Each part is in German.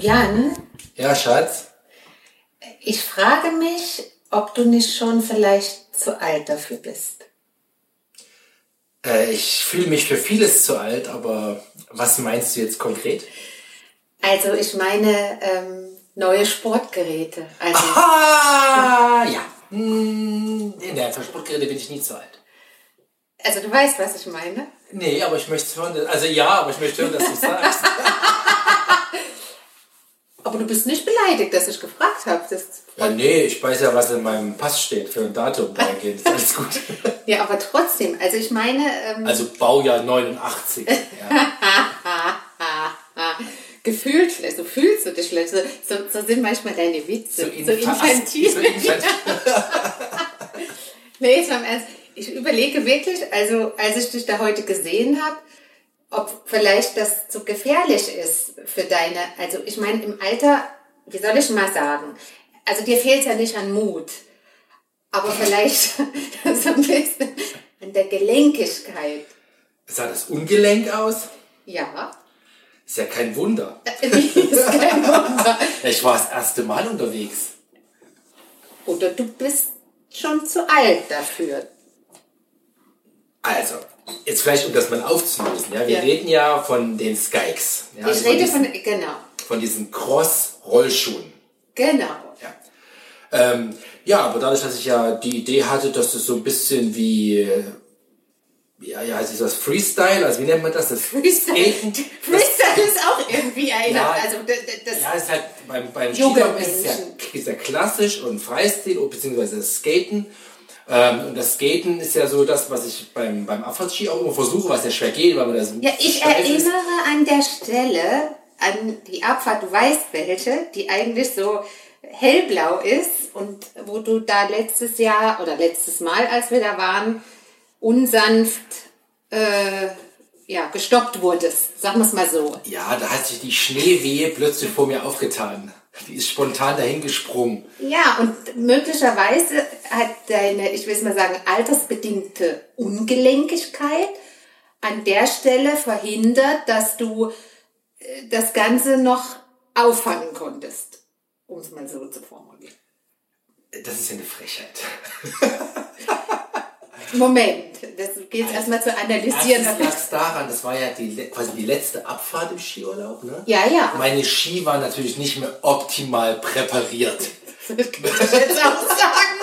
Jan, Ja, Schatz. ich frage mich, ob du nicht schon vielleicht zu alt dafür bist. Äh, ich fühle mich für vieles zu alt, aber was meinst du jetzt konkret? Also ich meine ähm, neue Sportgeräte. Also Ah, ja. Hm, nee, für Sportgeräte bin ich nie zu alt. Also du weißt, was ich meine? Nee, aber ich möchte hören, also ja, aber ich möchte hören, dass du sagst. Aber du bist nicht beleidigt, dass ich gefragt habe. Das ja, nee, ich weiß ja, was in meinem Pass steht für ein Datum dahingehend. Ist alles gut. ja, aber trotzdem. Also ich meine, ähm, Also Baujahr 89. Ja. gefühlt, so fühlst du dich vielleicht. So, so, so sind manchmal deine Witze. So, infa- infantil. So infantil. nee, jetzt mal im Ernst. Ich überlege wirklich, also als ich dich da heute gesehen habe, ob vielleicht das zu gefährlich ist für deine, also ich meine im Alter, wie soll ich mal sagen, also dir fehlt ja nicht an Mut, aber vielleicht so ein bisschen an der Gelenkigkeit. Sah das ungelenk aus? Ja, Ist ja kein Wunder. ist kein Wunder. Ich war das erste Mal unterwegs. Oder du bist schon zu alt dafür. Also, jetzt vielleicht, um das mal aufzulösen. Ja, wir Ja. reden ja von den Skikes. Ja, Ich also rede diesen, von, genau, von diesen Cross-Rollschuhen. genau. Ja. Ähm, ja, aber dadurch, dass ich ja die Idee hatte, dass es so ein bisschen wie, äh, ja, ja, heißt das Freestyle, also wie nennt man das? das Freestyle, Skaten? Freestyle ist auch irgendwie einer, Ja, also das, das Ja, ist halt beim, beim ist es ja, ist ja klassisch und Freistil beziehungsweise das Skaten. Ähm, und das Skaten ist ja so das, was ich beim, beim Abfahrtski auch immer versuche, was ja schwer geht, weil man das Ja, ich steif ist. erinnere an der Stelle an die Abfahrt, du weißt welche, die eigentlich so hellblau ist und wo du da letztes Jahr oder letztes Mal, als wir da waren, unsanft äh, ja, gestoppt wurdest. Sagen wir es mal so. Ja, da hat sich die Schneewehe plötzlich vor mir aufgetan. Die ist spontan dahingesprungen. Ja, und möglicherweise hat deine, ich will es mal sagen, altersbedingte Ungelenkigkeit an der Stelle verhindert, dass du äh, das Ganze noch auffangen konntest. Um es mal so zu formulieren. Das ist ja eine Frechheit. Moment, das geht es erstmal zu analysieren. Erstens lag daran, das war ja die, quasi die letzte Abfahrt im Skiurlaub. Ne? Ja, ja. Meine Ski waren natürlich nicht mehr optimal präpariert. Das kann ich jetzt auch sagen.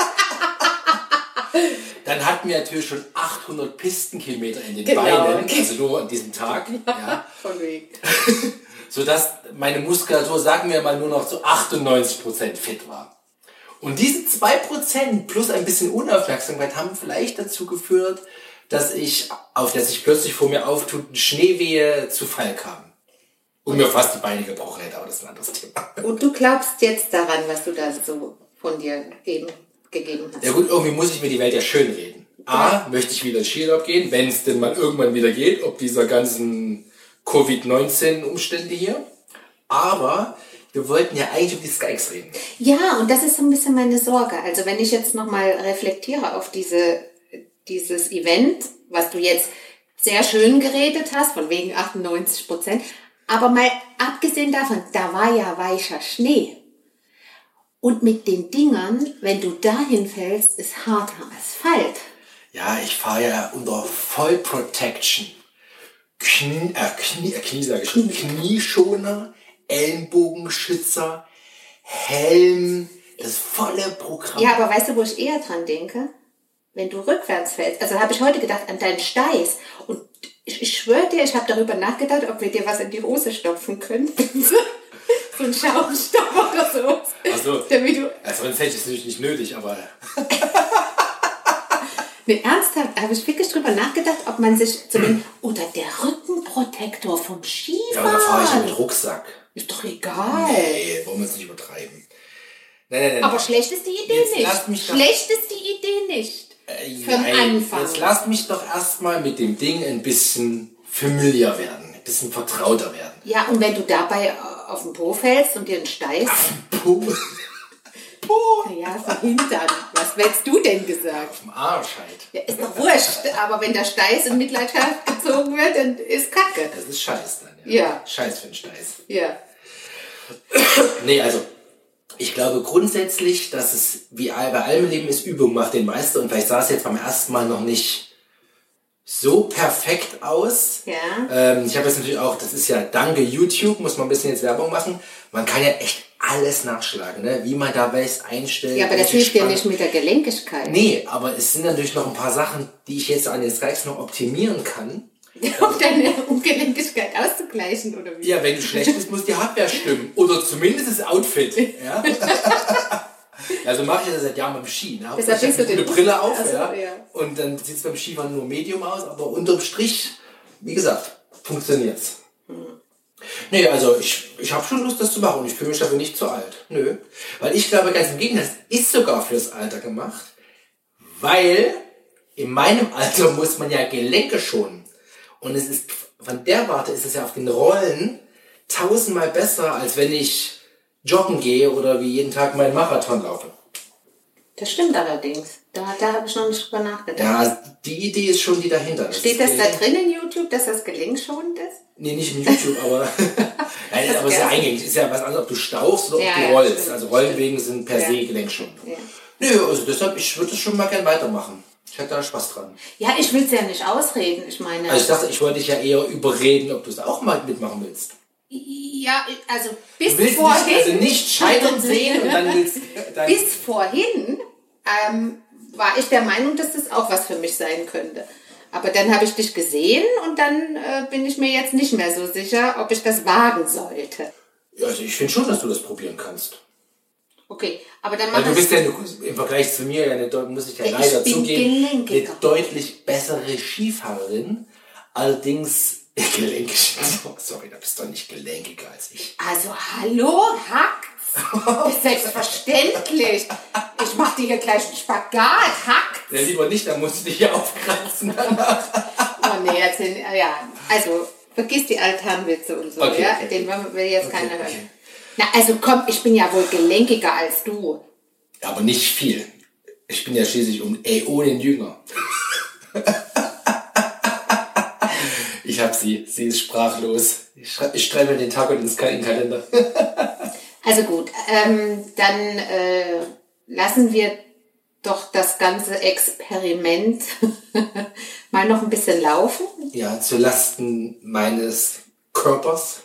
Dann hatten wir natürlich schon 800 Pistenkilometer in den Genau. Beinen, also nur an diesem Tag. Ja. Von wegen. sodass meine Muskulatur, sagen wir mal, nur noch zu 98% fit war. Und diese 2% plus ein bisschen Unaufmerksamkeit haben vielleicht dazu geführt, dass ich, auf der sich plötzlich vor mir auftut, Schneewehe zu Fall kam. Und mir fast die Beine gebrochen hätte, aber das ist ein anderes Thema. Und du glaubst jetzt daran, was du da so von dir eben gegeben hast. Ja gut, irgendwie muss ich mir die Welt ja schön reden. A, möchte ich wieder in Skiurlaub gehen, wenn es denn mal irgendwann wieder geht, ob dieser ganzen Covid-19-Umstände hier. Aber wir wollten ja eigentlich um die Skykes reden. Ja, und das ist so ein bisschen meine Sorge. Also wenn ich jetzt nochmal reflektiere auf diese, dieses Event, was du jetzt sehr schön geredet hast, von wegen 98 Prozent, aber mal abgesehen davon, da war ja weicher Schnee. Und mit den Dingern, wenn du dahin fällst, ist harter Asphalt. Ja, ich fahre ja unter Voll Protection. Knie, äh, Knie, äh, Knie sag ich schon. Knieschoner, Ellenbogenschützer, Helm, das volle Programm. Ja, aber weißt du, wo ich eher dran denke? Wenn du rückwärts fällst. Also habe ich heute gedacht an deinen Steiß. Und ich, ich schwöre dir, ich habe darüber nachgedacht, ob wir dir was in die Hose stopfen können. so ein Schaumstoff oder so. Also, Damit du, also sonst hätte ich es natürlich nicht nötig, aber ne, ernsthaft, habe ich wirklich drüber nachgedacht, ob man sich zumindest, oder der Rückenprotektor vom ja, aber da fahre ich ja mit Skifahren. Rucksack. Ist doch egal. Ey, wollen wir es nicht übertreiben. Nein, nein, nein. Aber schlecht ist die Idee Jetzt nicht. lass mich doch- Schlecht ist die Idee nicht. Äh, Für den nein, Anfang. Jetzt lass mich doch erstmal mit dem Ding ein bisschen familiar werden, ein bisschen vertrauter werden. Ja, und wenn du dabei äh, auf den Po fällst und dir einen Steiß Puh, Ja, so Hintern. Was hättest du denn gesagt? im Arsch halt. Ja, ist doch wurscht. Aber wenn der Steiß in Mitleidenschaft gezogen wird, dann ist Kacke. Das ist Scheiß dann, ja. Ja. Scheiß für den Steiß. Ja. nee, also ich glaube grundsätzlich, dass es wie bei allem im Leben ist, Übung macht den Meister und vielleicht sah es jetzt beim ersten Mal noch nicht so perfekt aus. Ja. Ähm, ich habe jetzt natürlich auch, das ist ja danke YouTube, muss man ein bisschen jetzt Werbung machen. Man kann ja echt alles nachschlagen, ne? wie man da was einstellt. Ja, aber das hilft Spann- nicht mit der Gelenkigkeit. Nee, aber es sind natürlich noch ein paar Sachen, die ich jetzt an den Skypes noch optimieren kann. Um deine Ungelenkigkeit auszugleichen, oder wie? Ja, wenn du schlecht bist, muss die Hardware stimmen. Oder zumindest das Outfit. Ja? Also mache ich das seit Jahren beim Ski. Ne? Deshalb ich habe bringst du eine Brille auf, Ach so, ja. ja. Und dann sieht es beim Skifahren nur Medium aus, aber unterm Strich, wie gesagt, funktioniert's. Nee, also ich, ich habe schon Lust, das zu machen und ich fühle mich dafür nicht zu alt. Nö. Weil ich glaube, ganz im Gegenteil, es ist sogar fürs Alter gemacht, weil in meinem Alter muss man ja Gelenke schonen. Und es ist, von der Warte ist es ja auf den Rollen tausendmal besser, als wenn ich joggen gehe oder wie jeden Tag meinen Marathon laufe. Das stimmt allerdings. Da, da habe ich noch nicht drüber nachgedacht. Ja, die Idee ist schon die dahinter. Steht das da drin in YouTube, dass das gelenkschonend ist? Nee, nicht in YouTube, aber, Nein, aber es ist ja eingängig. Es ist ja was anderes, ob du staufst oder ob Ja, du ja, rollst. stimmt, also Rollwegen sind per se gelenkschonend. Nö, also deshalb, ich würde es schon mal gern weitermachen. Ich hätte da Spaß dran. Ja, ich will es ja nicht ausreden. Ich meine, Also ich dachte, ich wollte dich ja eher überreden, ob du es auch mal mitmachen willst. ja, also bis willst vorhin, nicht, also nicht scheitern sehen und dann willst dann, bis vorhin ähm, war ich der Meinung, dass das auch was für mich sein könnte. Aber dann habe ich dich gesehen und dann äh, bin ich mir jetzt nicht mehr so sicher, ob ich das wagen sollte. Also ich finde schon, dass du das probieren kannst. Okay, aber dann mach du bist ja im Vergleich zu mir, ja muss ich ja leider zugeben, eine deutlich bessere Skifahrerin. Allerdings gelenkig. Sorry, da bist du doch nicht gelenkiger als ich. Also, hallo, hackt's? Selbstverständlich. Ich mach dir hier gleich einen Spagat, hackt's? Ja, lieber nicht, dann musst du dich hier aufkratzen danach. Oh nee, erzähl, ja, also, vergiss die Altanwitze und so, Okay, ja? okay. Den will jetzt Okay, keiner okay. Na, also komm, ich bin ja wohl gelenkiger als du. Aber nicht viel. Ich bin ja schließlich um Äonen jünger. Ich hab sie. Sie ist sprachlos. Ich, schrei- ich schreibe mir den Tag und den Kalender. Also gut, ähm, dann äh, lassen wir doch das ganze Experiment mal noch ein bisschen laufen. Ja, zu Lasten meines Körpers.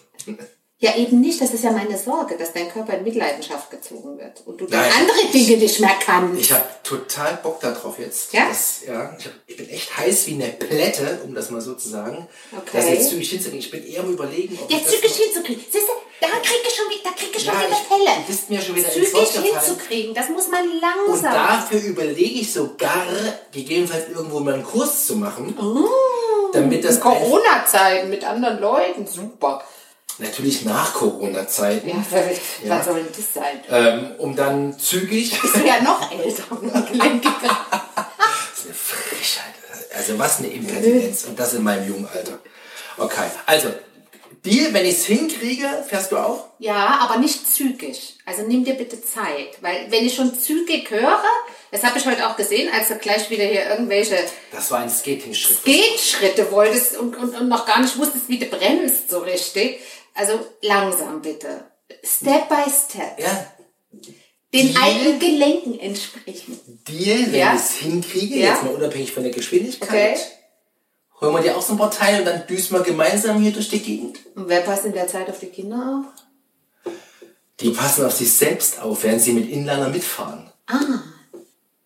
Ja, eben nicht. Das ist ja meine Sorge, dass dein Körper in Mitleidenschaft gezogen wird und du dann Nein, andere ich- Dinge nicht mehr kannst. Ich habe total Bock darauf jetzt. Ja? Das, ja ich, hab, ich bin echt heiß wie eine Plätte, um das mal so zu sagen. Okay. Das jetzt zügig hinzukriegen. Ich bin eher am überlegen, ob Ja, ich das zügig hinzukriegen. Siehst du, da krieg ich schon, wieder- da krieg ich schon Ja, wieder Fälle. du bist mir schon wieder ins Zügig hinzukriegen, das muss man Und langsam. dafür überlege ich sogar, gegebenenfalls irgendwo mal einen Kurs zu machen. Oh. damit das Corona-Zeiten mit anderen Leuten, super. Natürlich nach Corona-Zeiten, Ja, was, was soll das sein? ähm, um dann zügig. das Bist du ja noch älter und gelenkiger. ist eine Frechheit. Also was eine Impertinenz. Und das in meinem jungen Alter. Okay, also, Deal, wenn ich es hinkriege, fährst du auch? Ja, aber nicht zügig. Also nimm dir bitte Zeit. Weil wenn ich schon zügig höre, das habe ich heute auch gesehen, als du gleich wieder hier irgendwelche Das war ein Skating-Schritt. Gehschritte wolltest und, und, und noch gar nicht wusstest, wie du bremst so richtig. Also langsam bitte. Step by step. Ja, Den Deal? alten Gelenken entsprechen. Deal, wenn Ja. ich es hinkriege, Ja. jetzt mal unabhängig von der Geschwindigkeit. Okay. Holen wir dir auch so ein paar Teile und dann düsen wir gemeinsam hier durch die Gegend. Und wer passt in der Zeit auf die Kinder auf? Die passen auf sich selbst auf, während sie mit Inliner mitfahren.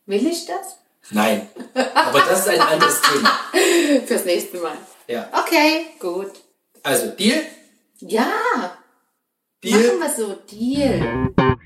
Will ich das? Nein, aber das ist ein anderes Thema. Fürs nächste Mal. Ja. Okay, gut. Also, Deal? Ja, Deal? machen wir so. Deal.